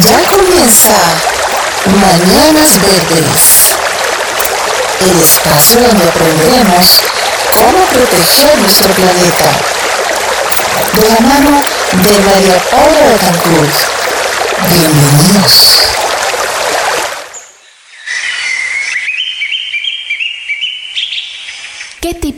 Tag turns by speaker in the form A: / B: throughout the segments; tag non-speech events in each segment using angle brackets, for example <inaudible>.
A: Ya comienza Mañanas Verdes, el espacio donde aprenderemos cómo proteger nuestro planeta. De la mano de María Paula Betancourt. Bienvenidos.
B: ¿Qué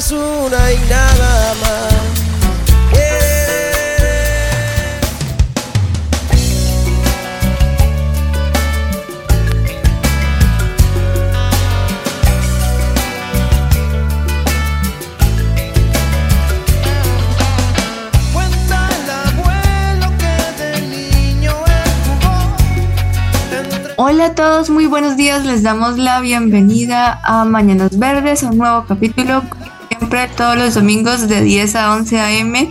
C: Es una y nada más.
D: Hola a todos, muy buenos días. Les damos la bienvenida a Mañanas Verdes, un nuevo capítulo. Siempre todos los domingos de 10 a 11 a.m.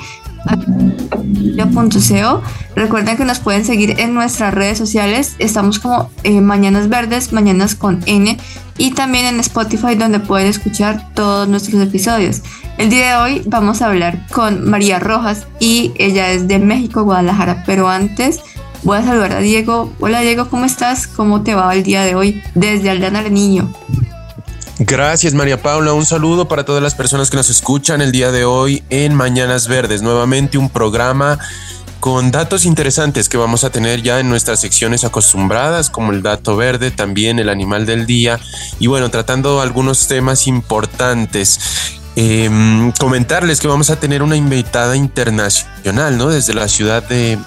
D: .co. Recuerden que nos pueden seguir en nuestras redes sociales. Estamos como eh, Mañanas Verdes, Mañanas con N. Y también en Spotify donde pueden escuchar todos nuestros episodios. El día de hoy vamos a hablar con María Rojas y ella es de México, Guadalajara. Pero antes Voy a saludar a Diego. Hola Diego, ¿cómo estás? ¿Cómo te va el día de hoy desde Aldana Niño?
E: Gracias María Paula, un saludo para todas las personas que nos escuchan el día de hoy en Mañanas Verdes, nuevamente un programa con datos interesantes que vamos a tener ya en nuestras secciones acostumbradas, como el dato verde, también el animal del día y bueno, tratando algunos temas importantes. Eh, comentarles que vamos a tener una invitada internacional, ¿no? Desde la ciudad de,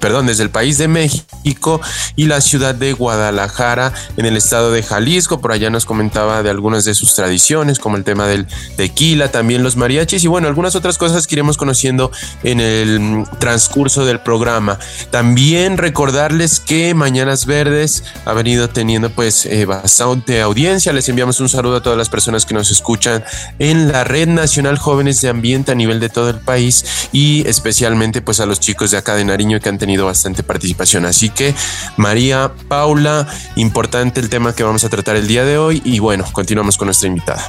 E: perdón, desde el país de México y la ciudad de Guadalajara en el estado de Jalisco. Por allá nos comentaba de algunas de sus tradiciones, como el tema del tequila, también los mariachis y bueno, algunas otras cosas que iremos conociendo en el mm, transcurso del programa. También recordarles que Mañanas Verdes ha venido teniendo pues eh, bastante audiencia. Les enviamos un saludo a todas las personas que nos escuchan en la Red Nacional Jóvenes de Ambiente a nivel de todo el país y especialmente pues a los chicos de acá de Nariño que han tenido bastante participación. Así que María Paula, importante el tema que vamos a tratar el día de hoy y bueno, continuamos con nuestra invitada.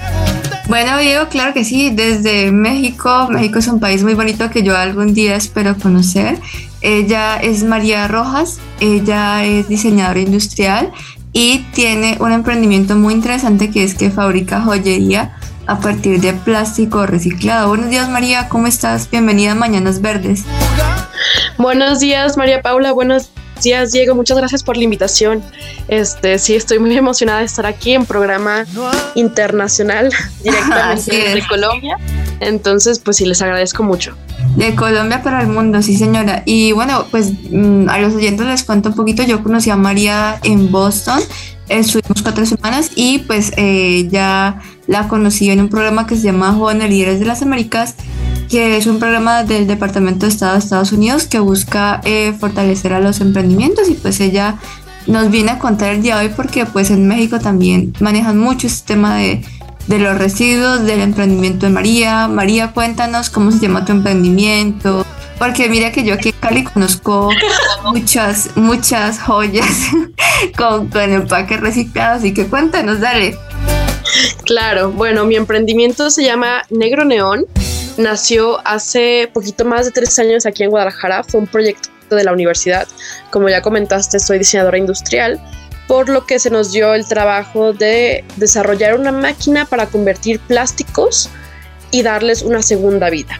D: Bueno, Diego, claro que sí, desde México. México es un país muy bonito que yo algún día espero conocer. Ella es María Rojas, ella es diseñadora industrial y tiene un emprendimiento muy interesante que es que fabrica joyería a partir de plástico reciclado. Buenos días María, ¿cómo estás? Bienvenida a Mañanas Verdes.
F: Buenos días, María Paula. Buenos días, Diego. Muchas gracias por la invitación. Este, sí, estoy muy emocionada de estar aquí en programa internacional <laughs> directamente
D: es.
F: de Colombia. Entonces, pues sí, les agradezco mucho.
D: De Colombia para el mundo, sí señora. Y bueno, pues mm, a los oyentes les cuento un poquito. Yo conocí a María en Boston, estuvimos cuatro semanas y pues eh, ya la conocí en un programa que se llama Jóvenes Líderes de las Américas, que es un programa del Departamento de Estado de Estados Unidos que busca eh, fortalecer a los emprendimientos y pues ella nos viene a contar el día de hoy porque pues en México también manejan mucho este tema de, de los residuos, del emprendimiento de María. María, cuéntanos cómo se llama tu emprendimiento. Porque mira que yo aquí en Cali conozco <laughs> muchas, muchas joyas <laughs> con, con empaque reciclado, así que cuéntanos, dale.
F: Claro, bueno, mi emprendimiento se llama Negro Neón. Nació hace poquito más de tres años aquí en Guadalajara. Fue un proyecto de la universidad. Como ya comentaste, soy diseñadora industrial, por lo que se nos dio el trabajo de desarrollar una máquina para convertir plásticos y darles una segunda vida.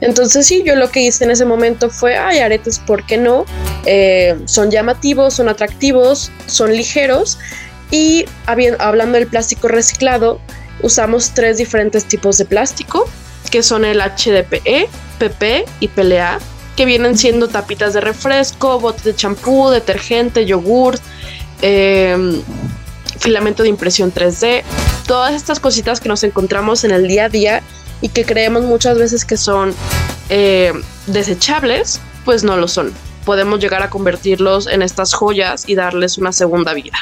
F: Entonces sí, yo lo que hice en ese momento fue, ay, aretes, ¿por qué no? Eh, son llamativos, son atractivos, son ligeros y hablando del plástico reciclado, usamos tres diferentes tipos de plástico, que son el HDPE, PP y PLA. que vienen siendo tapitas de refresco, botes de champú, detergente, yogur, eh, filamento de impresión 3D, todas estas cositas que nos encontramos en el día a día y que creemos muchas veces que son eh, desechables, pues no lo son. Podemos llegar a convertirlos en estas joyas y darles una segunda vida.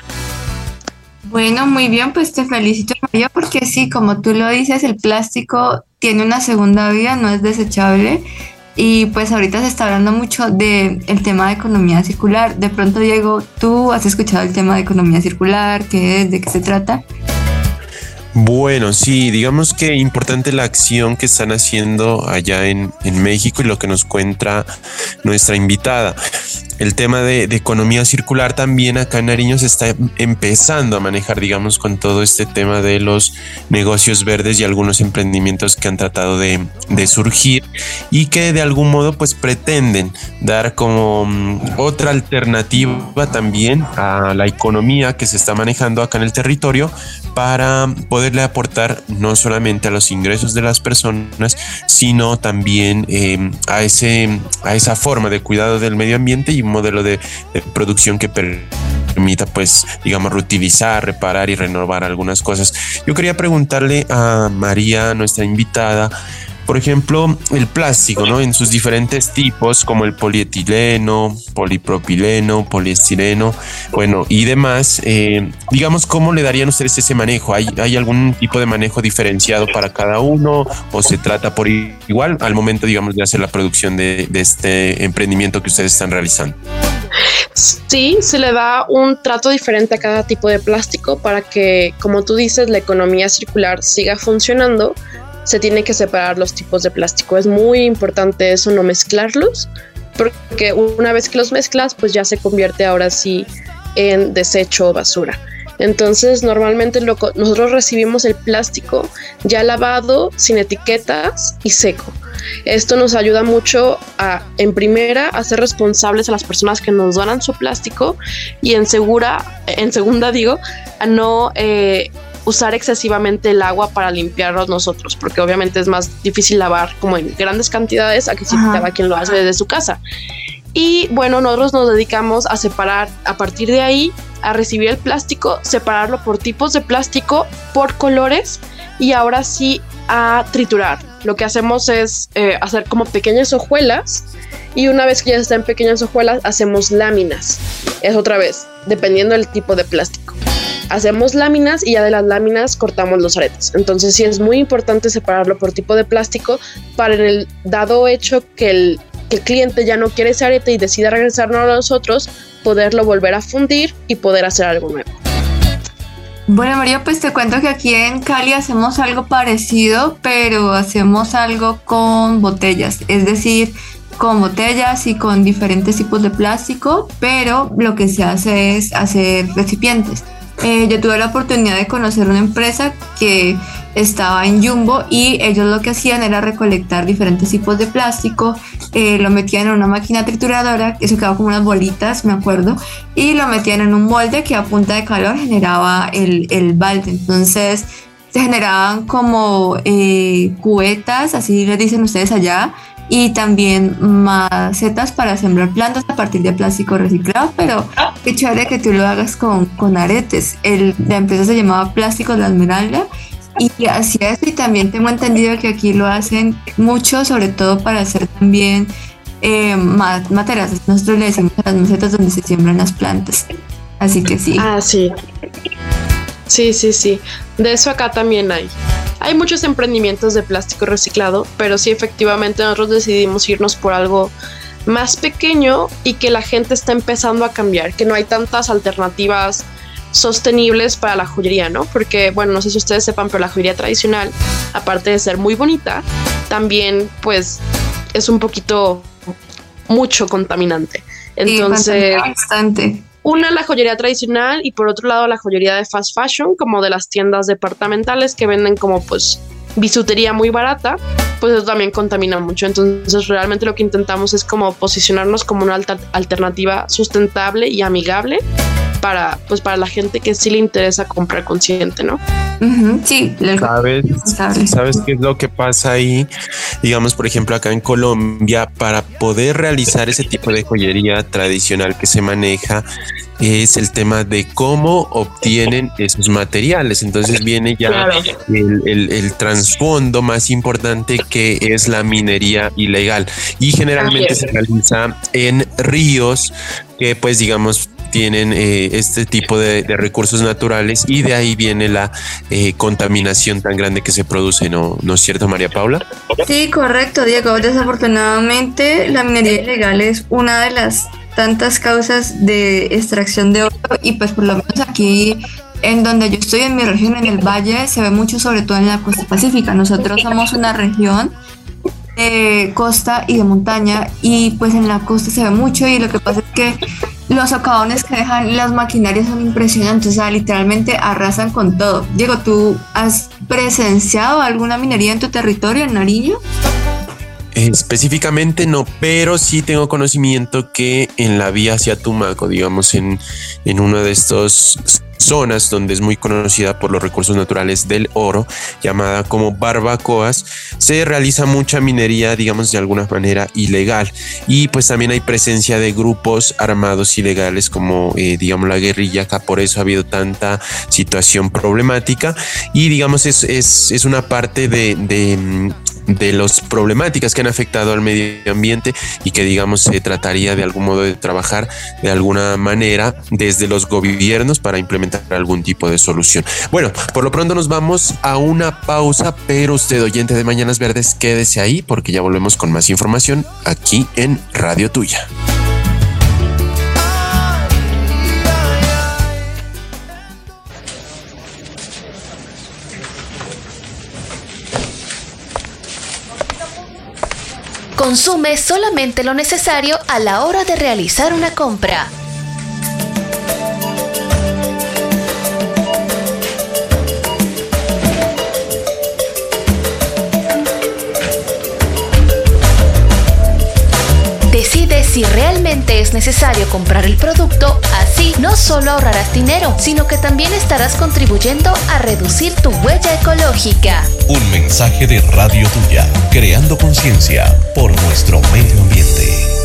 D: Bueno, muy bien, pues te felicito María porque sí, como tú lo dices, el plástico tiene una segunda vida, no es desechable. Y pues ahorita se está hablando mucho del el tema de economía circular. De pronto, Diego, ¿tú has escuchado el tema de economía circular? ¿Qué es? ¿De qué se trata?
E: Bueno, sí, digamos que importante la acción que están haciendo allá en, en México y lo que nos cuenta nuestra invitada el tema de, economía circular también acá en Nariño se está empezando a manejar, digamos, con todo este tema de los negocios verdes y algunos emprendimientos que han tratado de, surgir y que de algún modo pues pretenden dar como mm, otra alternativa también a la economía que se está manejando acá en el territorio para poderle aportar no solamente a los ingresos de las personas, sino también eh, a, ese, a esa forma de cuidado del medio ambiente un modelo de, producción que permita pues digamos reutilizar, reparar y renovar algunas cosas. Yo quería preguntarle a María, nuestra invitada, por ejemplo, el plástico, ¿no? En sus diferentes tipos, como el polietileno, polipropileno, poliestireno, bueno, y demás. Eh, digamos, ¿cómo le darían ustedes ese manejo? ¿Hay, ¿Hay algún tipo de manejo diferenciado para cada uno o se trata por igual al momento, digamos, de hacer la producción de, de este emprendimiento que ustedes están realizando?
F: Sí, se le da un trato diferente a cada tipo de plástico para que, como tú dices, la economía circular siga funcionando se tiene que separar los tipos de plástico. Es muy importante eso, no mezclarlos, porque una vez que los mezclas, pues ya se convierte ahora sí en desecho o basura. Entonces, normalmente nosotros recibimos el plástico ya lavado, sin etiquetas y seco. Esto nos ayuda mucho a, en primera, a ser responsables a las personas que nos donan su plástico y en segura, en segunda digo, a no eh, usar excesivamente el agua para limpiarlos nosotros, porque obviamente es más difícil lavar como en grandes cantidades a que si cada quien lo hace desde su casa. Y bueno, nosotros nos dedicamos a separar a partir de ahí, a recibir el plástico, separarlo por tipos de plástico, por colores y ahora sí a triturar. Lo que hacemos es eh, hacer como pequeñas hojuelas y una vez que ya están pequeñas hojuelas hacemos láminas. Es otra vez, dependiendo del tipo de plástico hacemos láminas y ya de las láminas cortamos los aretes. Entonces sí es muy importante separarlo por tipo de plástico para en el dado hecho que el, cliente ya no quiere ese arete y decida regresarnos a nosotros, poderlo volver a fundir y poder hacer algo nuevo.
D: Bueno, María, pues te cuento que aquí en Cali hacemos algo parecido, pero hacemos algo con botellas, es decir, con botellas y con diferentes tipos de plástico, pero lo que se hace es hacer recipientes. Eh, yo tuve la oportunidad de conocer una empresa que estaba en Jumbo y ellos lo que hacían era recolectar diferentes tipos de plástico, eh, lo metían en una máquina trituradora, eso quedaba como unas bolitas, me acuerdo, y lo metían en un molde que a punta de calor generaba el, el balde. Entonces se generaban como eh, cubetas, así les dicen ustedes allá, y también macetas para sembrar plantas a partir de plástico reciclado, pero qué chévere que tú lo hagas con, con aretes. El, la empresa se llamaba Plásticos La Esmeralda y así es, y también tengo entendido que aquí lo hacen mucho, sobre todo para hacer también eh, materas. Nosotros le decimos a las macetas donde se siembran las plantas. Así que sí.
F: Ah, sí. Sí, sí, sí. De eso acá también hay. Hay muchos emprendimientos de plástico reciclado, pero sí efectivamente nosotros decidimos irnos por algo más pequeño y que la gente está empezando a cambiar, que no hay tantas alternativas sostenibles para la joyería, ¿no? Porque, bueno, no sé si ustedes sepan, pero la joyería tradicional, aparte de ser muy bonita, también pues es un poquito mucho contaminante. Entonces,
D: bastante
F: una la joyería tradicional y por otro lado la joyería de fast fashion, como de las tiendas departamentales que venden como pues bisutería muy barata, pues eso también contamina mucho. Entonces realmente lo que intentamos es como posicionarnos como una alternativa sustentable y amigable para pues para la gente que sí le interesa comprar consciente, ¿no?
D: sí,
E: ¿Sabes, ¿Sabes qué es lo que pasa ahí? digamos, por ejemplo, acá en Colombia, para poder realizar ese tipo de joyería tradicional que se maneja, es el tema de cómo obtienen esos materiales. Entonces viene ya
F: Claro.
E: el, el- el trasfondo más importante que es la minería ilegal y generalmente se realiza en ríos que pues digamos tienen eh, este tipo de, recursos naturales y de ahí viene la eh, contaminación tan grande que se produce, ¿no, ¿no es cierto María Paula?
D: Sí, correcto, Diego. Desafortunadamente, la minería ilegal es una de las tantas causas de extracción de oro y pues por lo menos aquí en donde yo estoy en mi región, en el valle, se ve mucho sobre todo en la costa pacífica. Nosotros somos una región de costa y de montaña y pues en la costa se ve mucho y lo que pasa es que los socavones que dejan las maquinarias son impresionantes, o sea, literalmente arrasan con todo. Diego, ¿tú has presenciado alguna minería en tu territorio, en Nariño?
E: Específicamente no, pero sí tengo conocimiento que en la vía hacia Tumaco, digamos, en, en una de estas zonas donde es muy conocida por los recursos naturales del oro, llamada como barbacoas, se realiza mucha minería, digamos, de alguna manera ilegal. Y pues también hay presencia de grupos armados ilegales como, eh, digamos, la guerrilla, acá por eso ha habido tanta situación problemática. Y digamos, es, es, es una parte de, mm, de las problemáticas que han afectado al medio ambiente y que digamos se trataría de algún modo de trabajar de alguna manera desde los gobiernos para implementar algún tipo de solución. Bueno, por lo pronto nos vamos a una pausa, pero usted oyente de Mañanas Verdes, quédese ahí porque ya volvemos con más información aquí en Radio Tuya.
B: Consume solamente lo necesario a la hora de realizar una compra. Si realmente es necesario comprar el producto, así no solo ahorrarás dinero, sino que también estarás contribuyendo a reducir tu huella ecológica.
G: Un mensaje de Radio Tuya, creando conciencia por nuestro medio ambiente.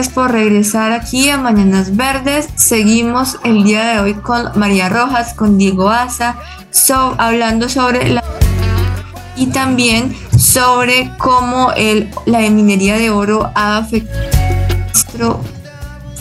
D: Gracias por regresar aquí a Mañanas Verdes. Seguimos el día de hoy con María Rojas, con Diego Asa, hablando sobre la y también sobre cómo el, la minería de oro ha afectado nuestro,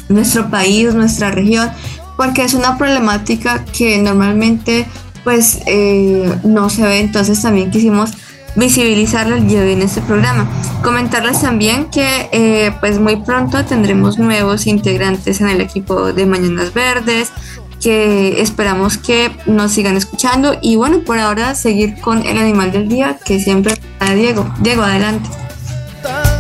D: nuestro país, nuestra región, porque es una problemática que normalmente pues eh, no se ve, entonces también quisimos visibilizarla el día de hoy en este programa. Comentarles también que eh, pues muy pronto tendremos nuevos integrantes en el equipo de Mañanas Verdes, que esperamos que nos sigan escuchando y bueno, por ahora seguir con el animal del día que siempre está Diego. Diego, adelante.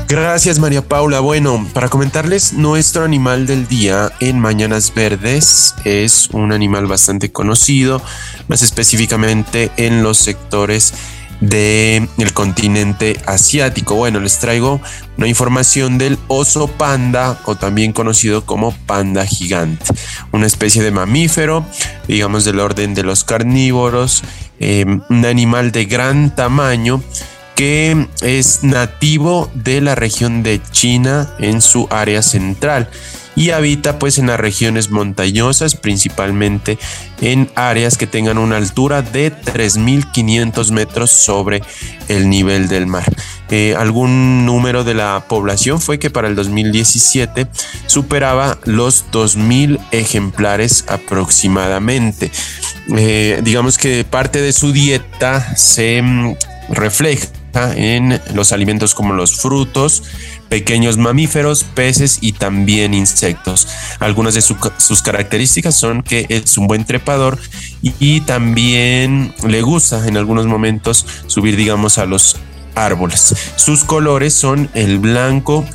E: Gracias María Paula. Bueno, para comentarles, nuestro animal del día en Mañanas Verdes es un animal bastante conocido, más específicamente en los sectores del continente asiático. Bueno, les traigo una información del oso panda o también conocido como panda gigante, una especie de mamífero, digamos del orden de los carnívoros, eh, un animal de gran tamaño que es nativo de la región de China en su área central y habita pues en las regiones montañosas, principalmente en áreas que tengan una altura de 3.500 metros sobre el nivel del mar. Eh, algún número de la población fue que para el 2017 superaba los 2.000 ejemplares aproximadamente. Eh, digamos que parte de su dieta se mm, en los alimentos como los frutos, pequeños mamíferos, peces y también insectos. Algunas de sus características son que es un buen trepador y, también le gusta en algunos momentos subir, digamos, a los árboles. Sus colores son el blanco,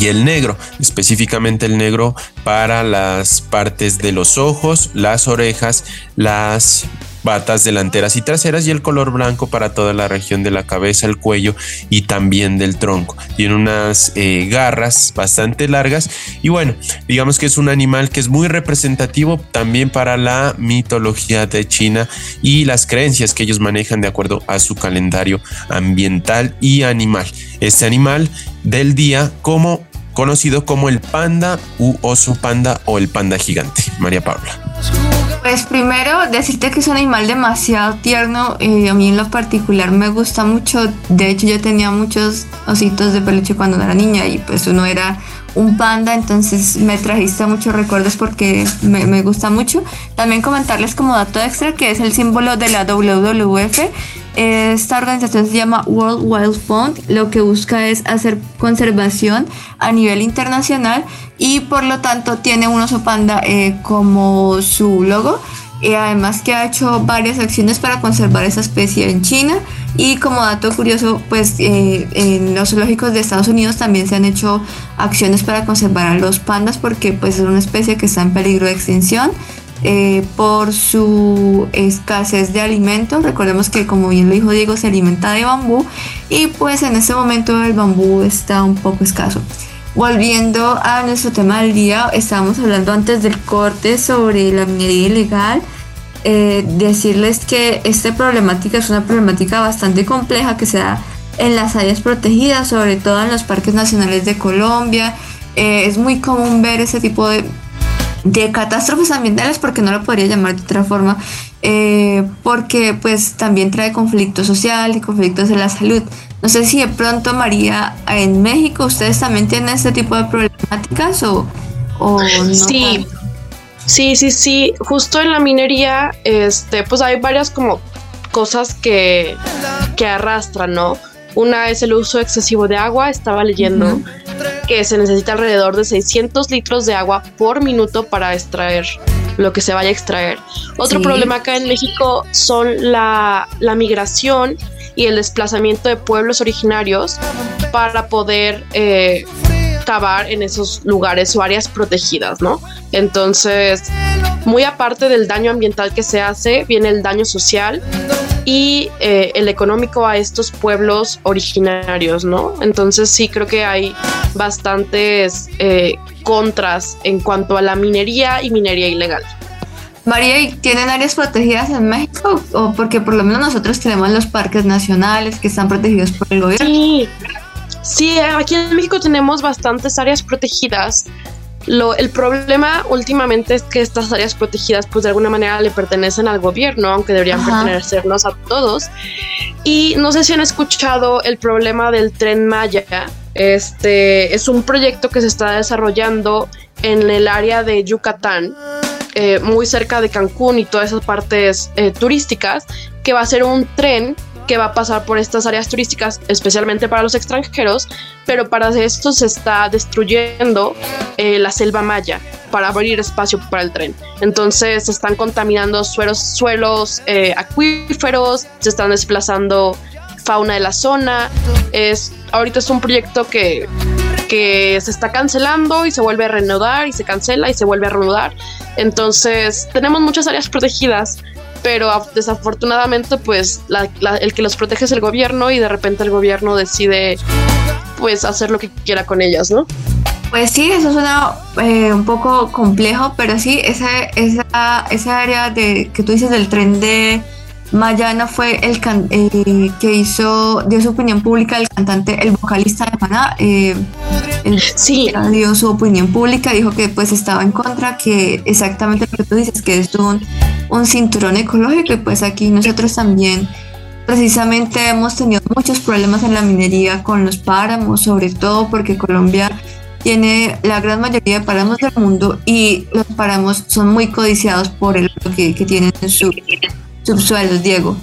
E: y el negro, específicamente el negro para las partes de los ojos, las orejas, las patas delanteras y traseras y el color blanco para toda la región de la cabeza, el cuello y también del tronco. Tiene unas eh, garras bastante largas y bueno, digamos que es un animal que es muy representativo también para la mitología de China y las creencias que ellos manejan de acuerdo a su calendario ambiental y animal. Este animal del día como conocido como el panda u oso panda o el panda gigante. María Paula.
D: Pues primero decirte que es un animal demasiado tierno y a mí en lo particular me gusta mucho. De hecho yo tenía muchos ositos de peluche cuando era niña y pues uno era un panda, entonces me trajiste muchos recuerdos porque me, me, gusta mucho. También comentarles como dato extra que es el símbolo de la WWF. Esta organización se llama World Wild Fund. Lo que busca es hacer conservación a nivel internacional y por lo tanto tiene un oso panda eh, como su logo. Y además que ha hecho varias acciones para conservar esa especie en China y como dato curioso, pues eh, en los zoológicos de Estados Unidos también se han hecho acciones para conservar a los pandas porque pues es una especie que está en peligro de extinción eh, por su escasez de alimentos. Recordemos que como bien lo dijo Diego, se alimenta de bambú y pues en este momento el bambú está un poco escaso. Volviendo a nuestro tema del día, estábamos hablando antes del corte sobre la minería ilegal eh, decirles que esta problemática es una problemática bastante compleja que se da en las áreas protegidas, sobre todo en los parques nacionales de Colombia. Eh, es muy común ver ese tipo de, de, catástrofes ambientales, porque no lo podría llamar de otra forma, eh, porque pues también trae conflicto social y conflictos de la salud. No sé si de pronto, María, en México ustedes también tienen este tipo de problemáticas o, o no.
F: Sí. Sí, sí, sí. Justo en la minería, este, pues hay varias como cosas que, que arrastran, ¿no? Una es el uso excesivo de agua. Estaba leyendo uh -huh. Que se necesita alrededor de 600 litros de agua por minuto para extraer lo que se vaya a extraer. Otro sí. problema acá en México son la, la, migración y el desplazamiento de pueblos originarios para poder eh, cavar en esos lugares o áreas protegidas, ¿no? Entonces, muy aparte del daño ambiental que se hace, viene el daño social y eh, el económico a estos pueblos originarios, ¿no? Entonces sí creo que hay bastantes eh, contras en cuanto a la minería y minería ilegal.
D: María, ¿y tienen áreas protegidas en México? O porque por lo menos nosotros tenemos los parques nacionales que están protegidos por el gobierno.
F: Sí, Sí, aquí en México tenemos bastantes áreas protegidas. Lo, el problema últimamente es que estas áreas protegidas pues de alguna manera le pertenecen al gobierno, aunque deberían
D: Ajá.
F: pertenecernos a todos. Y no sé si han escuchado el problema del tren Maya. Este es un proyecto que se está desarrollando en el área de Yucatán, eh, muy cerca de Cancún y todas esas partes eh, turísticas, que va a ser un tren que va a pasar por estas áreas turísticas, especialmente para los extranjeros, pero para esto se está destruyendo eh, la selva maya para abrir espacio para el tren. Entonces se están contaminando suelos, suelos eh, acuíferos, se están desplazando fauna de la zona. Es, ahorita es un proyecto que, que se está cancelando y se vuelve a reanudar y se cancela y se vuelve a reanudar. Entonces tenemos muchas áreas protegidas, pero af- desafortunadamente pues la- la- el que los protege es el gobierno y de repente el gobierno decide pues hacer lo que quiera con ellas, ¿no?
D: Pues sí, eso suena eh, un poco complejo, pero sí, esa, esa, esa área de, que tú dices del tren de Mayana fue el can- eh, que hizo, dio su opinión pública el cantante, el vocalista de Maná. eh, el-
F: Sí,
D: dio su opinión pública, dijo que pues estaba en contra, que exactamente lo que tú dices, que es un, un cinturón ecológico y pues aquí nosotros también precisamente hemos tenido muchos problemas en la minería con los páramos, sobre todo porque Colombia tiene la gran mayoría de páramos del mundo y los páramos son muy codiciados por el que, que tienen en sus subsuelos, Diego.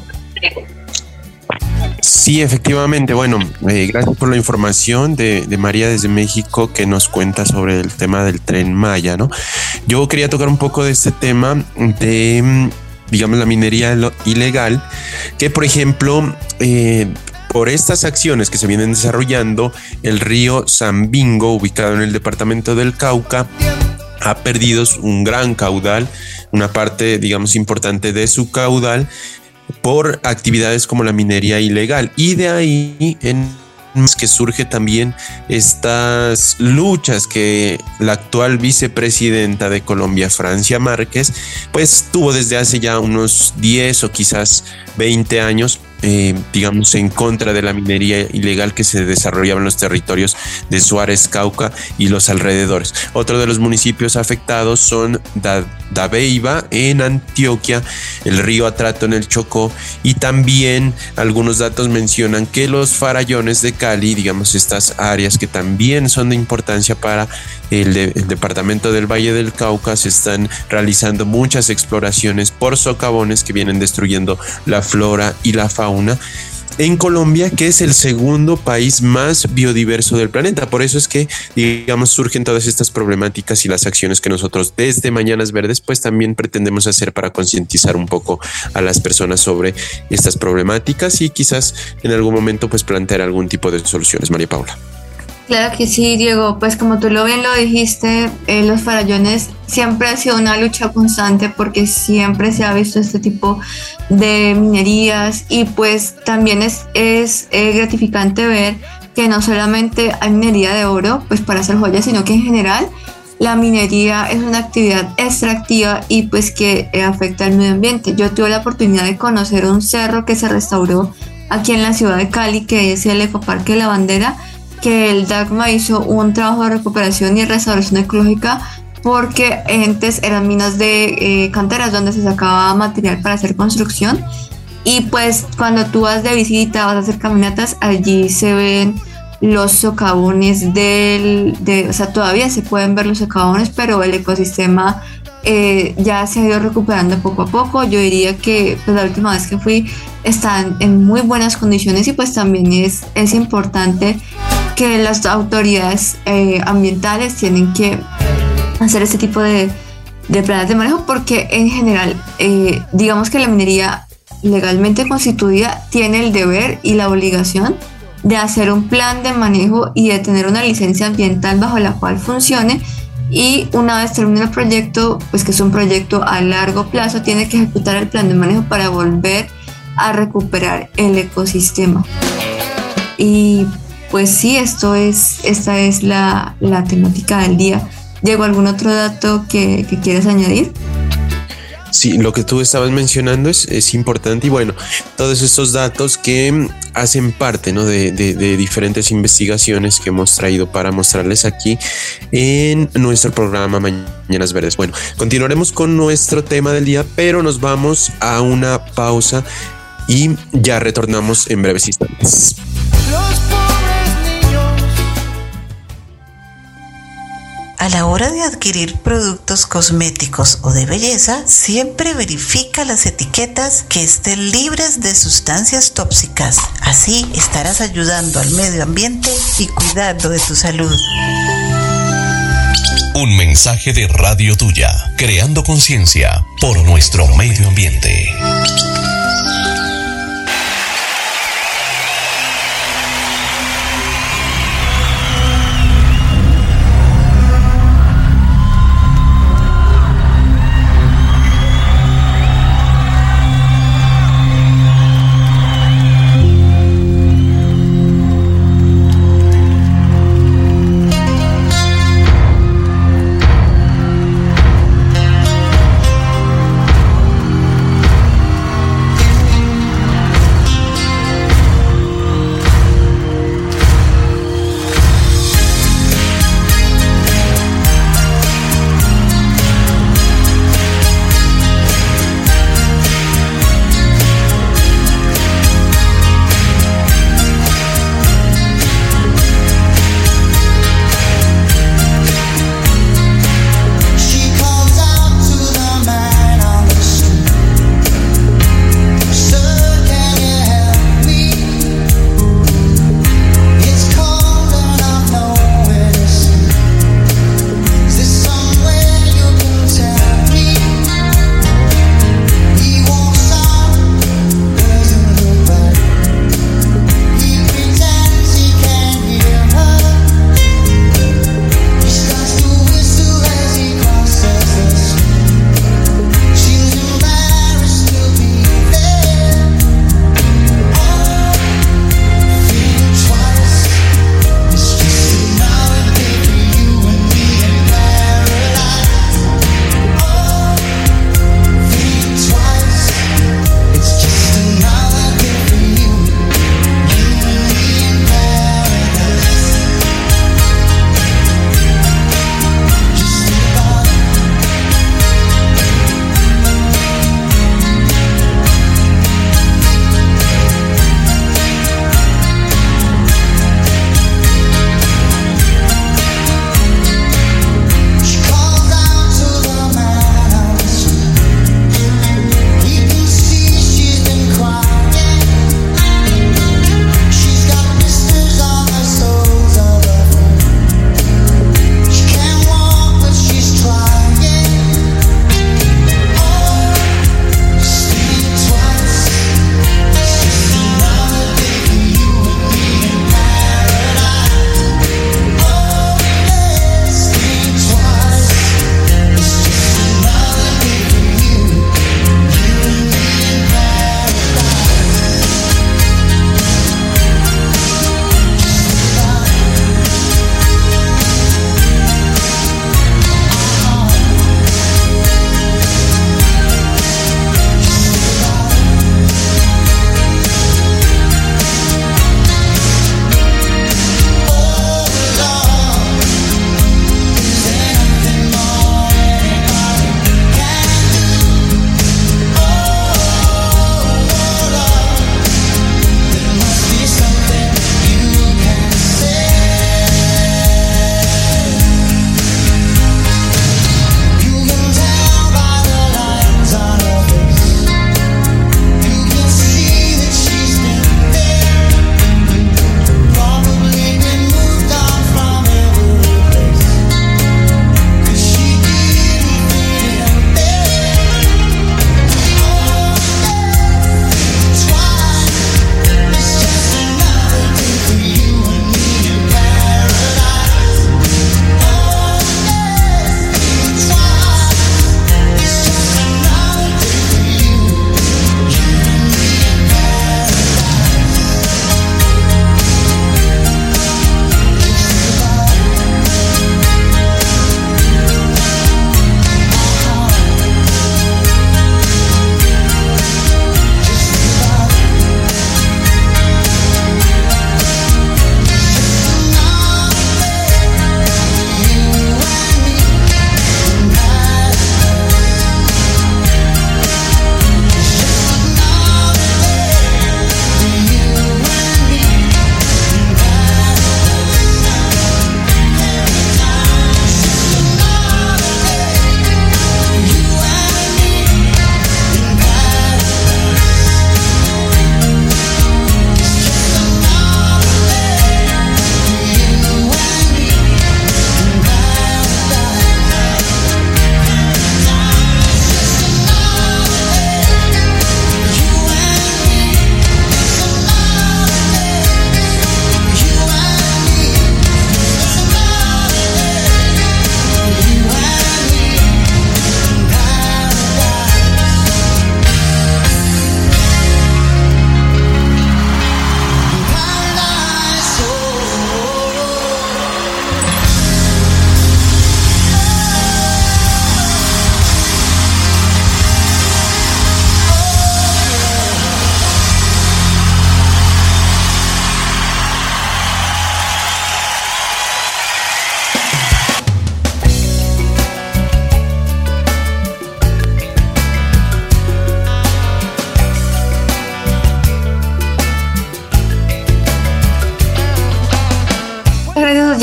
E: Sí, efectivamente. Bueno, eh, gracias por la información de, María desde México que nos cuenta sobre el tema del tren Maya, ¿no? Yo quería tocar un poco de este tema de, mm, digamos, la minería ilegal, que por ejemplo, eh, por estas acciones que se vienen desarrollando, el río Zambingo, ubicado en el departamento del Cauca, ha perdido un gran caudal, una parte, digamos, importante de su caudal por actividades como la minería ilegal. Y de ahí en que surge también estas luchas que la actual vicepresidenta de Colombia, Francia Márquez, pues tuvo desde hace ya unos 10 o quizás 20 años, eh, digamos, en contra de la minería ilegal que se desarrollaba en los territorios de Suárez, Cauca y los alrededores. Otro de los municipios afectados son Da- Dabeiba en Antioquia, el río Atrato en el Chocó y también algunos datos mencionan que los farallones de Cali, digamos estas áreas que también son de importancia para el, el departamento del Valle del Cauca, se están realizando muchas exploraciones por socavones que vienen destruyendo la flora y la fauna en Colombia, que es el segundo país más biodiverso del planeta. Por eso es que, digamos, surgen todas estas problemáticas y las acciones que nosotros desde Mañanas Verdes, pues también pretendemos hacer para concientizar un poco a las personas sobre estas problemáticas y quizás en algún momento pues plantear algún tipo de soluciones. María Paula.
D: Claro que sí, Diego. Pues como tú lo bien lo dijiste, eh, los farallones siempre ha sido una lucha constante porque siempre se ha visto este tipo de minerías y pues también es, es eh, gratificante ver que no solamente hay minería de oro pues para hacer joyas, sino que en general la minería es una actividad extractiva y pues que eh, afecta al medio ambiente. Yo tuve la oportunidad de conocer un cerro que se restauró aquí en la ciudad de Cali, que es el Ecoparque de la Bandera, que el DACMA hizo un trabajo de recuperación y restauración ecológica porque antes eran minas de eh, canteras donde se sacaba material para hacer construcción y pues cuando tú vas de visita, vas a hacer caminatas, allí se ven los socavones del, de, o sea, todavía se pueden ver los socavones, pero el ecosistema eh, ya se ha ido recuperando poco a poco. Yo diría que pues, la última vez que fui están en muy buenas condiciones y pues también es, es importante que las autoridades eh, ambientales tienen que hacer este tipo de, planes de manejo porque en general eh, digamos que la minería legalmente constituida tiene el deber y la obligación de hacer un plan de manejo y de tener una licencia ambiental bajo la cual funcione y una vez termine el proyecto, pues que es un proyecto a largo plazo, tiene que ejecutar el plan de manejo para volver a recuperar el ecosistema. Y pues sí, esto es, esta es la, la temática del día. ¿Llegó algún otro dato que, que quieras añadir?
E: Sí, lo que tú estabas mencionando es, es importante y bueno, todos estos datos que hacen parte ¿no? de, de, de, diferentes investigaciones que hemos traído para mostrarles aquí en nuestro programa Mañanas Verdes. Bueno, continuaremos con nuestro tema del día, pero nos vamos a una pausa y ya retornamos en breves instantes.
C: Los
H: A la hora de adquirir productos cosméticos o de belleza, siempre verifica las etiquetas que estén libres de sustancias tóxicas. Así estarás ayudando al medio ambiente y cuidando de tu salud.
G: Un mensaje de Radio Tuya, creando conciencia por nuestro medio ambiente.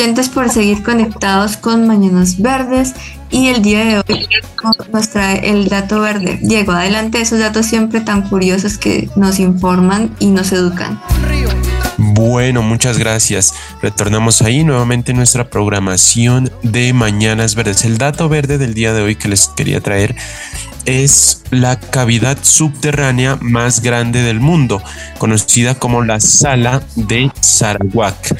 D: Oyentes por seguir conectados con Mañanas Verdes y el día de hoy nos trae el dato verde. Diego, adelante esos datos siempre tan curiosos que nos informan y nos educan.
E: Bueno, muchas gracias. Retornamos ahí nuevamente nuestra programación de Mañanas Verdes. El dato verde del día de hoy que les quería traer es la cavidad subterránea más grande del mundo, conocida como la Sala de Sarawak.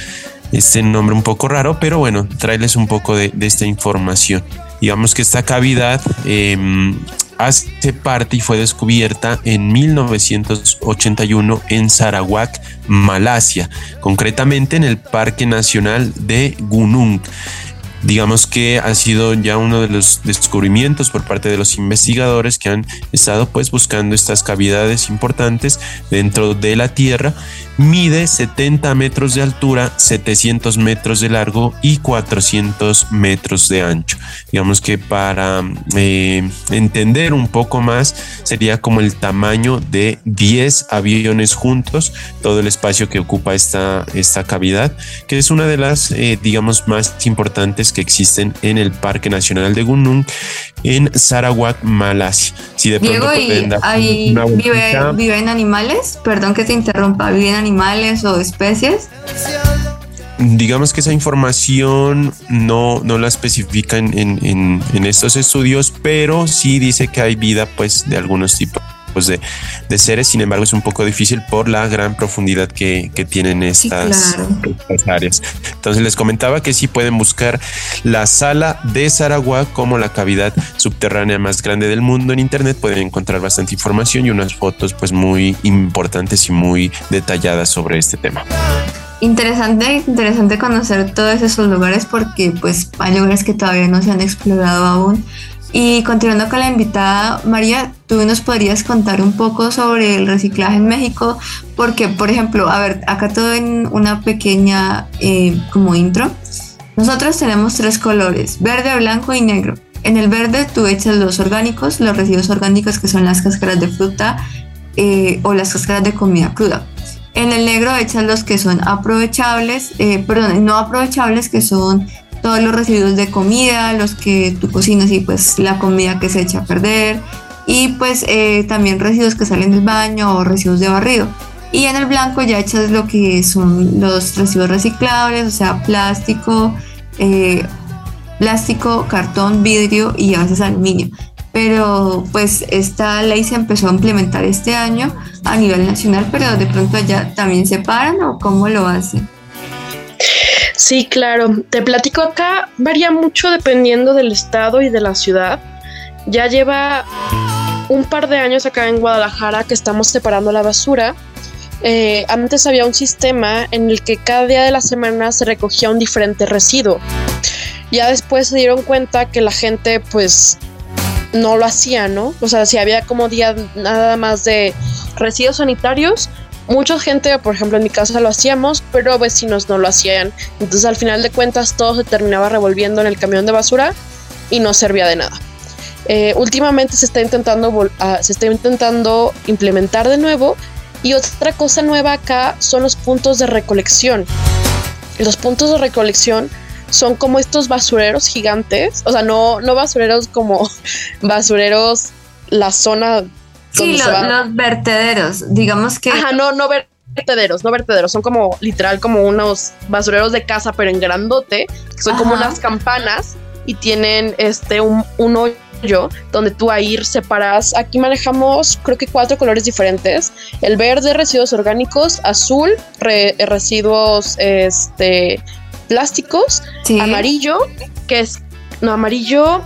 E: Este nombre un poco raro, pero bueno, traerles un poco de, esta información. Digamos que esta cavidad eh, hace parte y fue descubierta en 1981 en Sarawak, Malasia, concretamente en el Parque Nacional de Gunung digamos que ha sido ya uno de los descubrimientos por parte de los investigadores que han estado pues buscando estas cavidades importantes dentro de la Tierra Mide 70 metros de altura, 700 metros de largo y 400 metros de ancho. Digamos que para eh, entender un poco más sería como el tamaño de 10 aviones juntos, todo el espacio que ocupa esta, esta cavidad, que es una de las, eh, digamos, más importantes que existen en el Parque Nacional de Gunung en Sarawak, Malasia.
D: Si de pronto Diego, ahí vive, viven animales, perdón que te interrumpa, viven animales o especies.
E: Digamos que esa información no, no la especifica en, en, en, estos estudios, pero sí dice que hay vida pues de algunos tipos de, de, seres, sin embargo es un poco difícil por la gran profundidad que, que tienen estas, sí, claro. estas, áreas. Entonces les comentaba que sí pueden buscar la sala de Sarawak como la cavidad subterránea más grande del mundo en internet, pueden encontrar bastante información y unas fotos pues muy importantes y muy detalladas sobre este tema.
D: Interesante, interesante conocer todos esos lugares porque pues hay lugares que todavía no se han explorado aún y continuando con la invitada, María, tú nos podrías contar un poco sobre el reciclaje en México, porque, por ejemplo, a ver, acá todo en una pequeña eh, como intro. Nosotros tenemos tres colores, verde, blanco y negro. En el verde tú echas los orgánicos, los residuos orgánicos que son las cáscaras de fruta eh, o las cáscaras de comida cruda. En el negro echas los que son aprovechables, eh, perdón, no aprovechables, que son todos los residuos de comida, los que tú cocinas y pues la comida que se echa a perder y pues eh, también residuos que salen del baño o residuos de barrido. Y en el blanco ya echas lo que son los residuos reciclables, o sea, plástico, eh, plástico, cartón, vidrio y a veces aluminio. Pero pues esta ley se empezó a implementar este año a nivel nacional, pero de pronto allá también se paran o cómo lo hacen.
F: Sí, claro. Te platico acá, varía mucho dependiendo del estado y de la ciudad. Ya lleva un par de años acá en Guadalajara que estamos separando la basura. Eh, antes había un sistema en el que cada día de la semana se recogía un diferente residuo. Ya después se dieron cuenta que la gente pues no lo hacía, ¿no? O sea, si había como día nada más de residuos sanitarios, mucha gente, por ejemplo en mi casa lo hacíamos, pero vecinos no lo hacían. Entonces al final de cuentas todo se terminaba revolviendo en el camión de basura y no servía de nada. Eh, últimamente se está intentando se está intentando implementar de nuevo y otra cosa nueva acá son los puntos de recolección. Los puntos de recolección son como estos basureros gigantes, o sea, no, no basureros como <laughs> basureros la zona
D: Sí, los vertederos, digamos que...
F: Ajá, no, no vertederos, no vertederos, son como literal como unos basureros de casa, pero en grandote, son como unas campanas y tienen este un, un hoyo donde tú ahí separas. Aquí manejamos creo que cuatro colores diferentes. El verde, residuos orgánicos, azul, residuos este plásticos, amarillo, que es no amarillo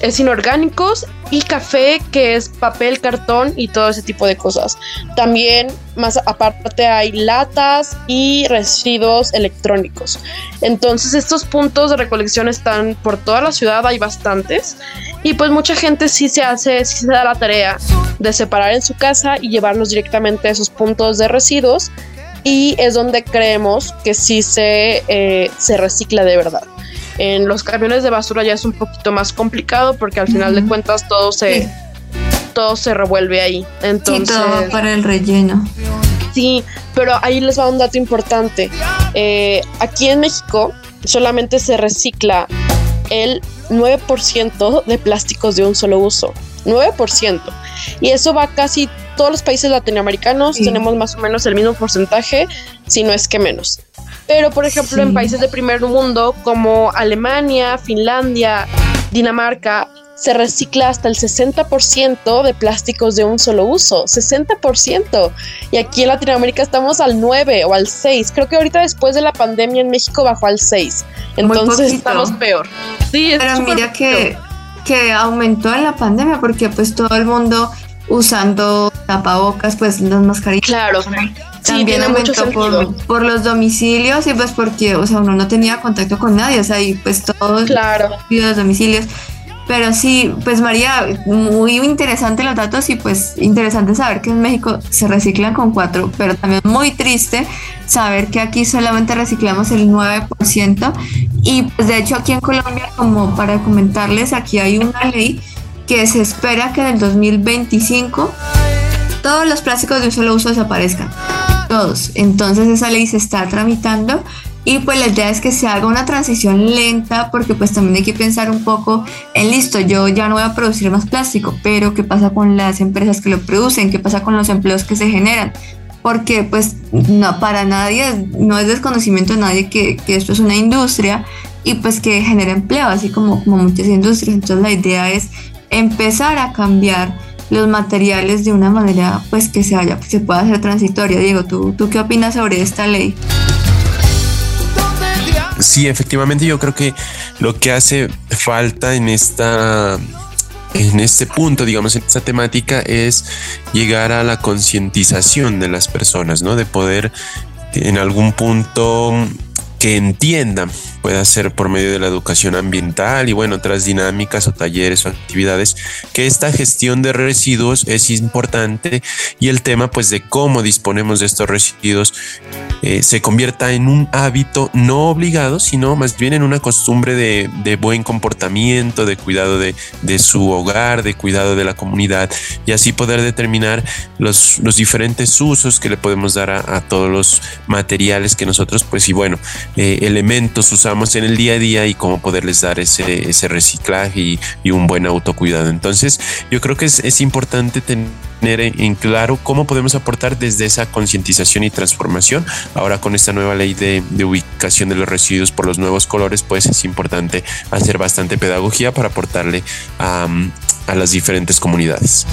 F: es inorgánicos y café que es papel, cartón y todo ese tipo de cosas. También más aparte hay latas y residuos electrónicos. Entonces estos puntos de recolección están por toda la ciudad, hay bastantes y pues mucha gente sí se hace, sí se da la tarea de separar en su casa y llevarlos directamente a esos puntos de residuos y es donde creemos que sí se, eh, se recicla de verdad. En los camiones de basura ya es un poquito más complicado porque al final de cuentas todo se, todo se revuelve ahí. Entonces,
D: sí, todo para el relleno.
F: Sí, pero ahí les va un dato importante. Eh, aquí en México solamente se recicla el 9% de plásticos de un solo uso. 9%. Y eso va casi todos los países latinoamericanos, tenemos más o menos el mismo porcentaje, si no es que menos. Pero, por ejemplo, en países de primer mundo como Alemania, Finlandia, Dinamarca, se recicla hasta el 60% de plásticos de un solo uso, 60%. Y aquí en Latinoamérica estamos al 9 o al 6. Creo que ahorita después de la pandemia en México bajó al 6. Entonces estamos peor.
D: Sí, Pero mira que, que aumentó en la pandemia porque pues todo el mundo usando tapabocas, pues las mascarillas.
F: Claro.
D: También aumentó por, por, los domicilios y pues porque, o sea, uno no tenía contacto con nadie, o sea, y pues todos
F: claro.
D: los domicilios. Pero sí, pues María, muy interesante los datos y pues interesante saber que en México se reciclan con cuatro, pero también muy triste saber que aquí solamente reciclamos el 9%. Y pues de hecho aquí en Colombia, como para comentarles, aquí hay una ley que se espera que en el 2025 todos los plásticos de un solo uso desaparezcan. Todos. Entonces esa ley se está tramitando y pues la idea es que se haga una transición lenta porque pues también hay que pensar un poco en listo, yo ya no voy a producir más plástico, pero ¿qué pasa con las empresas que lo producen? ¿Qué pasa con los empleos que se generan? Porque pues no, para nadie, no es desconocimiento de nadie que, que esto es una industria y pues que genera empleo, así como, como muchas industrias. Entonces la idea es empezar a cambiar los materiales de una manera pues que se, haya, se pueda hacer transitoria. Diego, ¿tú, ¿tú qué opinas sobre esta ley?
E: Sí, efectivamente yo creo que lo que hace falta en esta en este punto, digamos, en esta temática es llegar a la concientización de las personas, ¿no? De poder en algún punto que entiendan, puede ser por medio de la educación ambiental y bueno, otras dinámicas o talleres o actividades, que esta gestión de residuos es importante y el tema pues de cómo disponemos de estos residuos eh, se convierta en un hábito no obligado, sino más bien en una costumbre de, buen comportamiento, de cuidado de, su hogar, de cuidado de la comunidad y así poder determinar los, los diferentes usos que le podemos dar a, a todos los materiales que nosotros pues y bueno, eh, elementos usamos en el día a día y cómo poderles dar ese, ese reciclaje y, y, un buen autocuidado. Entonces, yo creo que es, es importante tener en claro cómo podemos aportar desde esa concientización y transformación. Ahora con esta nueva ley de, de, ubicación de los residuos por los nuevos colores, pues es importante hacer bastante pedagogía para aportarle a, a las diferentes comunidades.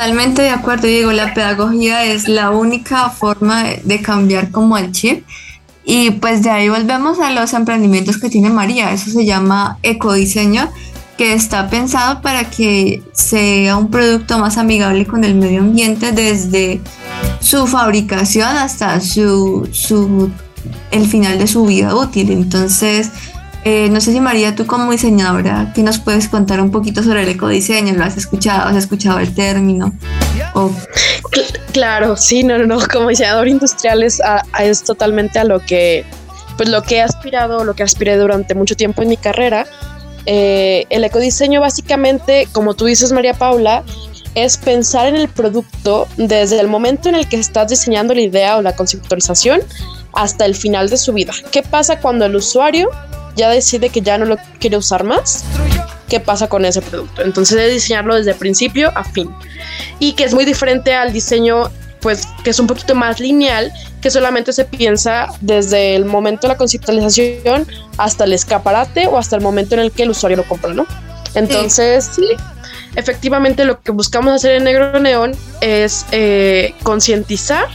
D: Totalmente de acuerdo, Diego. La pedagogía es la única forma de cambiar como el chip. Y pues de ahí volvemos a los emprendimientos que tiene María. Eso se llama ecodiseño, que está pensado para que sea un producto más amigable con el medio ambiente desde su fabricación hasta su, su el final de su vida útil. Entonces, eh, no sé si María, tú como diseñadora, ¿qué nos puedes contar un poquito sobre el ecodiseño? ¿Lo has escuchado? ¿Has escuchado el término?
F: O... Claro, sí, no, no, no. Como diseñador industrial es, a es totalmente a lo que, pues lo que he aspirado, lo que aspiré durante mucho tiempo en mi carrera. Eh, el ecodiseño básicamente, como tú dices María Paula, es pensar en el producto desde el momento en el que estás diseñando la idea o la conceptualización hasta el final de su vida. ¿Qué pasa cuando el usuario ya decide que ya no lo quiere usar más, ¿qué pasa con ese producto? Entonces es diseñarlo desde principio a fin. Y que es muy diferente al diseño, pues que es un poquito más lineal, que solamente se piensa desde el momento de la conceptualización hasta el escaparate o hasta el momento en el que el usuario lo compra, ¿no? Entonces, sí. efectivamente lo que buscamos hacer en Negro Neón es eh, concientizar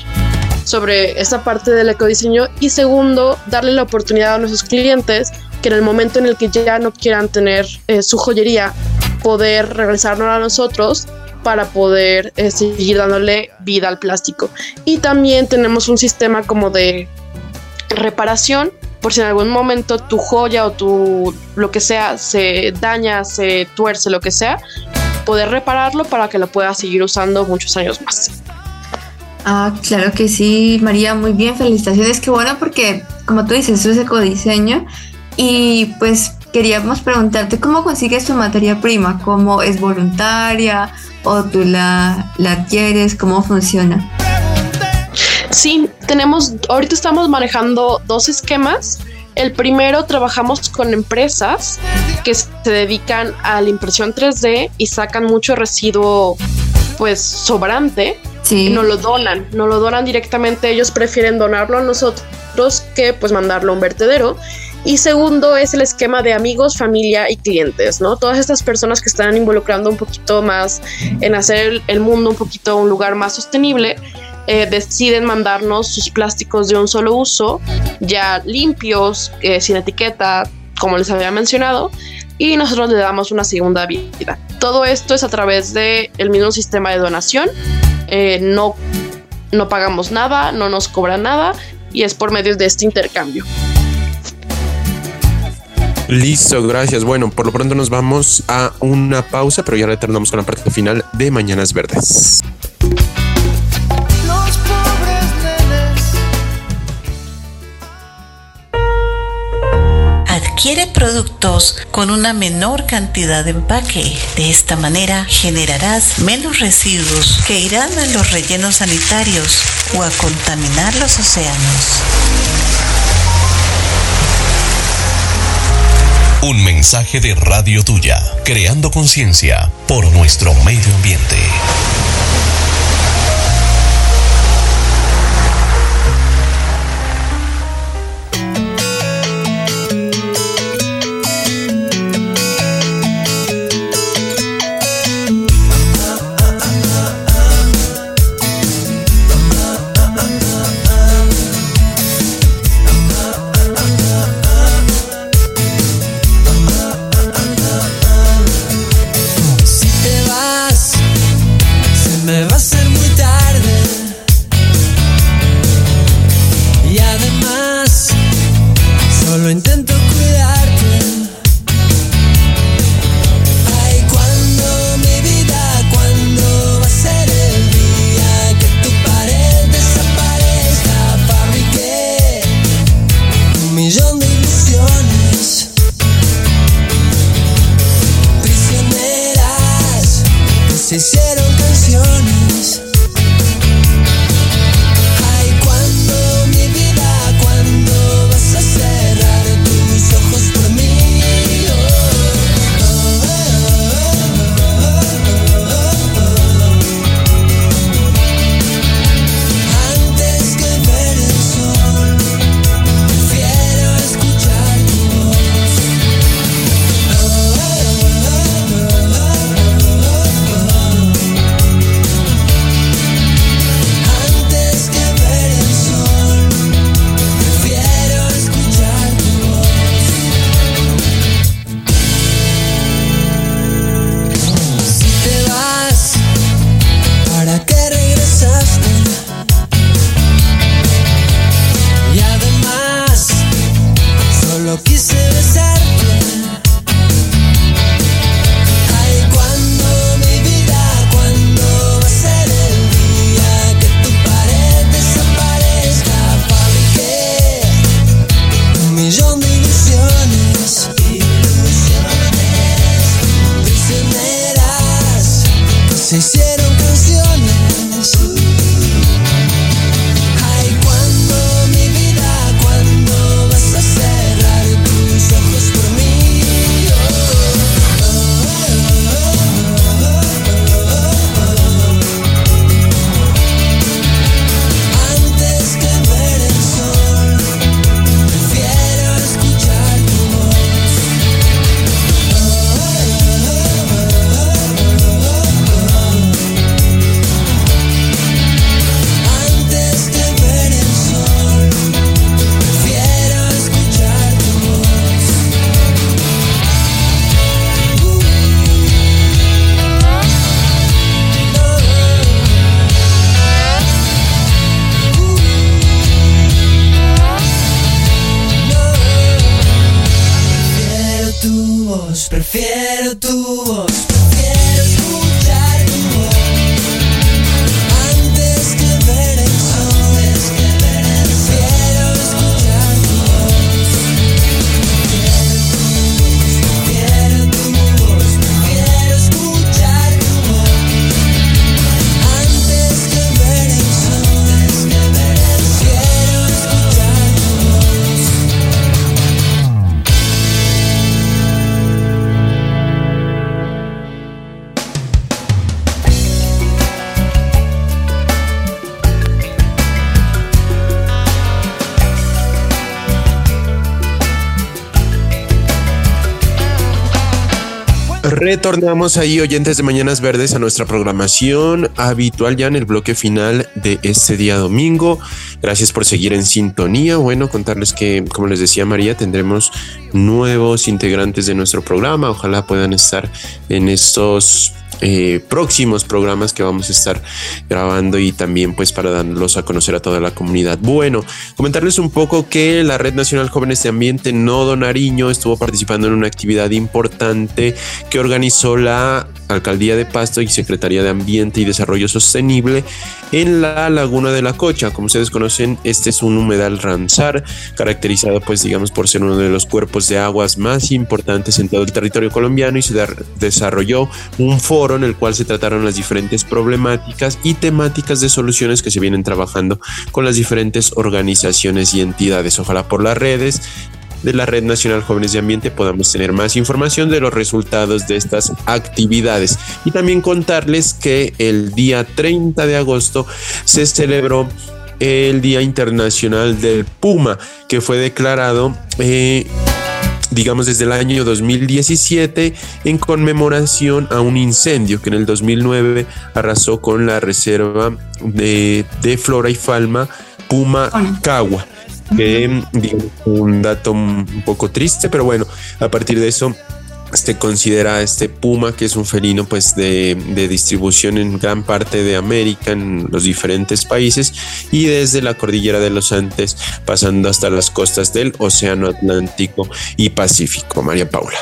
F: sobre esa parte del ecodiseño y segundo, darle la oportunidad a nuestros clientes que en el momento en el que ya no quieran tener eh, su joyería, poder regresarnos a nosotros para poder eh, seguir dándole vida al plástico. Y también tenemos un sistema como de reparación por si en algún momento tu joya o tu lo que sea se daña, se tuerce, lo que sea, poder repararlo para que lo puedas seguir usando muchos años más.
D: Ah, claro que sí, María, muy bien, felicitaciones, qué bueno porque como tú dices, eso es ecodiseño y pues queríamos preguntarte cómo consigues tu materia prima, cómo es voluntaria o tú la, la adquieres, cómo funciona.
F: Sí, tenemos, ahorita estamos manejando dos esquemas. El primero trabajamos con empresas que se dedican a la impresión 3D y sacan mucho residuo pues sobrante Nos lo donan, nos lo donan directamente, ellos prefieren donarlo a nosotros que pues mandarlo a un vertedero. Y segundo es el esquema de amigos, familia y clientes, ¿no? Todas estas personas que están involucrando un poquito más en hacer el mundo un poquito un lugar más sostenible, eh, deciden mandarnos sus plásticos de un solo uso, ya limpios, eh, sin etiqueta, como les había mencionado, y nosotros le damos una segunda vida. Todo esto es a través del el mismo sistema de donación. Eh, no, no pagamos nada, no nos cobran nada y es por medio de este intercambio.
E: Listo, gracias. Bueno, por lo pronto nos vamos a una pausa, pero ya retornamos con la parte final de Mañanas Verdes.
H: Productos con una menor cantidad de empaque. De esta manera generarás menos residuos que irán a los rellenos sanitarios o a contaminar los océanos.
G: Un mensaje de Radio Tuya, creando conciencia por nuestro medio ambiente.
E: Retornamos ahí, oyentes de Mañanas Verdes, a nuestra programación habitual ya en el bloque final de este día domingo. Gracias por seguir en sintonía. Bueno, contarles que, como les decía María, tendremos nuevos integrantes de nuestro programa. Ojalá puedan estar en estos eh, próximos programas que vamos a estar grabando y también pues para darlos a conocer a toda la comunidad. Bueno, comentarles un poco que la Red Nacional Jóvenes de Ambiente Nodo Nariño estuvo participando en una actividad importante que organizó la Alcaldía de Pasto y Secretaría de Ambiente y Desarrollo Sostenible en la Laguna de la Cocha. Como ustedes conocen, este es un humedal Ramsar, caracterizado pues digamos por ser uno de los cuerpos de aguas más importantes en todo el territorio colombiano y se desarrolló un foro en el cual se trataron las diferentes problemáticas y temáticas de soluciones que se vienen trabajando con las diferentes organizaciones y entidades. Ojalá por las redes de la Red Nacional Jóvenes de Ambiente podamos tener más información de los resultados de estas actividades. Y también contarles que el día 30 de agosto se celebró el Día Internacional del Puma, que fue declarado... Eh, digamos desde el año 2017 en conmemoración a un incendio que en el 2009 arrasó con la reserva de, de flora y fauna Puma Cagua que un dato un poco triste, pero bueno, a partir de eso se considera este puma que es un felino pues de, de, distribución en gran parte de América en los diferentes países y desde la cordillera de los Andes pasando hasta las costas del Océano Atlántico y Pacífico. María Paula.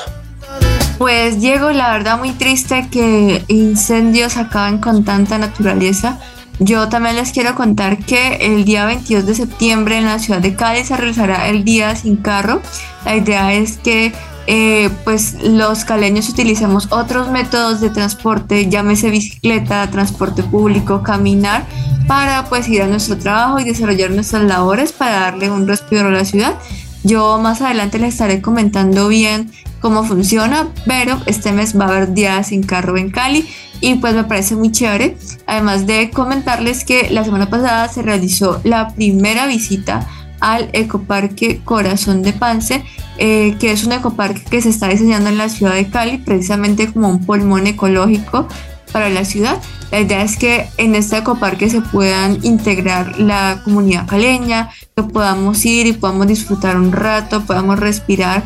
D: Pues Diego, la verdad muy triste que incendios acaban con tanta naturaleza yo también les quiero contar que el día 22 de septiembre en la ciudad de Cali se realizará el Día Sin Carro. La idea es que eh, pues los caleños utilicemos otros métodos de transporte, llámese bicicleta, transporte público, caminar, para pues ir a nuestro trabajo y desarrollar nuestras labores para darle un respiro a la ciudad. Yo más adelante les estaré comentando bien cómo funciona, pero este mes va a haber Día Sin Carro en Cali y pues me parece muy chévere. Además de comentarles que la semana pasada se realizó la primera visita al ecoparque Corazón de Pance, eh, que es un ecoparque que se está diseñando en la ciudad de Cali, precisamente como un pulmón ecológico para la ciudad. La idea es que en este ecoparque se puedan integrar la comunidad caleña, que podamos ir y podamos disfrutar un rato, podamos respirar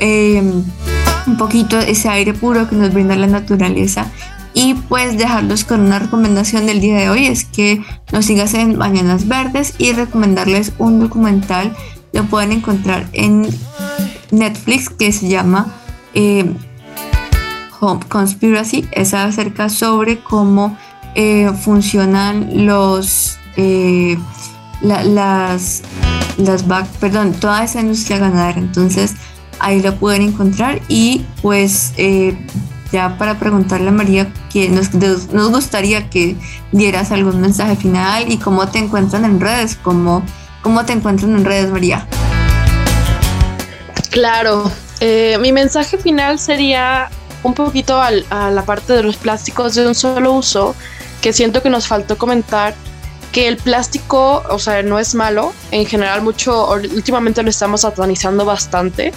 D: eh, un poquito ese aire puro que nos brinda la naturaleza y pues dejarlos con una recomendación del día de hoy es que nos sigas en Mañanas Verdes y recomendarles un documental lo pueden encontrar en Netflix que se llama eh, Home Conspiracy es acerca sobre cómo eh, funcionan los eh, las las back, perdón toda esa industria ganadera entonces ahí lo pueden encontrar y pues ya para preguntarle a María que nos, nos gustaría que dieras algún mensaje final y cómo te encuentran en redes, cómo, cómo te encuentran en redes, María.
F: Claro, eh, mi mensaje final sería un poquito a la parte de los plásticos de un solo uso, que siento que nos faltó comentar que el plástico, o sea, no es malo, en general mucho, últimamente lo estamos satanizando bastante,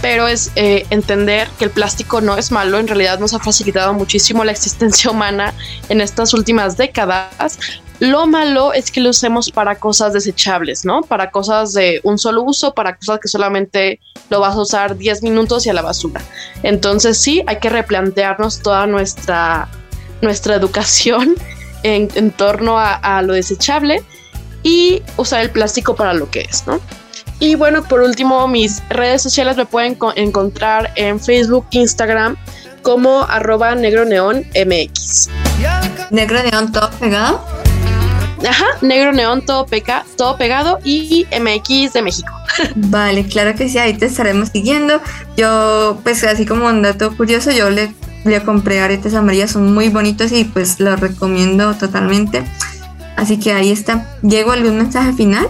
F: pero es eh, entender que el plástico no es malo, en realidad nos ha facilitado muchísimo la existencia <laughs> humana en estas últimas décadas. Lo malo es que lo usemos para cosas desechables, ¿no? Para cosas de un solo uso, para cosas que solamente lo vas a usar 10 minutos y a la basura. Entonces sí, hay que replantearnos toda nuestra, nuestra educación <laughs> en, torno a, lo desechable y usar el plástico para lo que es, ¿no? Y bueno, por último, mis redes sociales me pueden encontrar en Facebook, Instagram como arroba negro neón mx.
D: Negro neón todo.
F: Ajá, negro neón todo, peca, todo pegado y MX de México.
D: Vale, claro que sí, ahí te estaremos siguiendo. Yo, pues así como un dato curioso, yo le, le compré aretes amarillas, son muy bonitos y pues los recomiendo totalmente. Así que ahí está. ¿Llego algún mensaje final?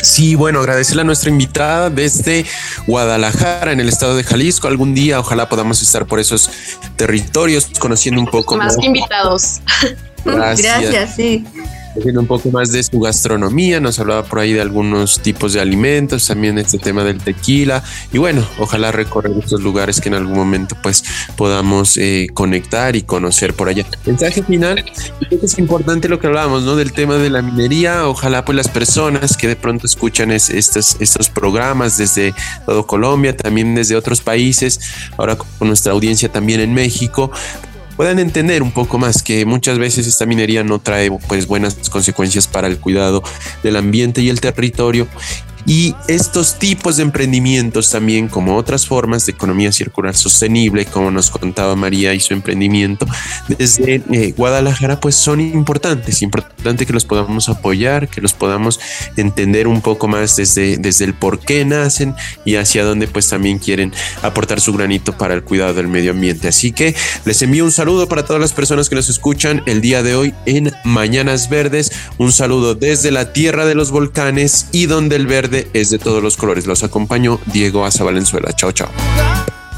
E: Sí, bueno, agradecerle a nuestra invitada desde Guadalajara, en el estado de Jalisco. Algún día, ojalá podamos estar por esos territorios, conociendo un poco
F: más. invitados.
D: Gracias. Gracias, sí.
E: haciendo un poco más de su gastronomía, nos hablaba por ahí de algunos tipos de alimentos, también este tema del tequila y bueno, ojalá recorrer estos lugares que en algún momento pues podamos eh, conectar y conocer por allá. Mensaje final, creo que es importante lo que hablábamos, ¿no? Del tema de la minería, ojalá pues las personas que de pronto escuchan estos, estos programas desde todo Colombia, también desde otros países, ahora con nuestra audiencia también en México, puedan entender un poco más que muchas veces esta minería no trae pues buenas consecuencias para el cuidado del ambiente y el territorio y estos tipos de emprendimientos también, como otras formas de economía circular sostenible, como nos contaba María y su emprendimiento desde eh, Guadalajara, pues son importantes. Importante que los podamos apoyar, que los podamos entender un poco más desde, desde el por qué nacen y hacia dónde pues también quieren aportar su granito para el cuidado del medio ambiente. Así que les envío un saludo para todas las personas que nos escuchan el día de hoy en Mañanas Verdes. Un saludo desde la tierra de los volcanes y donde el verde es de todos los colores. Los acompaño Diego Asa Valenzuela. Chao, chao.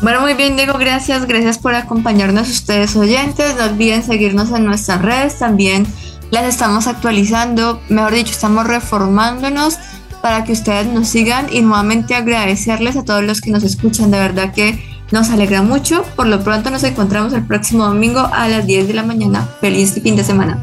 D: Bueno, muy bien, Diego, gracias. Gracias por acompañarnos ustedes oyentes. No olviden seguirnos en nuestras redes. También las estamos actualizando, mejor dicho, estamos reformándonos para que ustedes nos sigan y nuevamente agradecerles a todos los que nos escuchan. De verdad que nos alegra mucho. Por lo pronto nos encontramos el próximo domingo a las 10 de la mañana. Feliz fin de semana.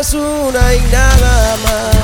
C: es una y nada más.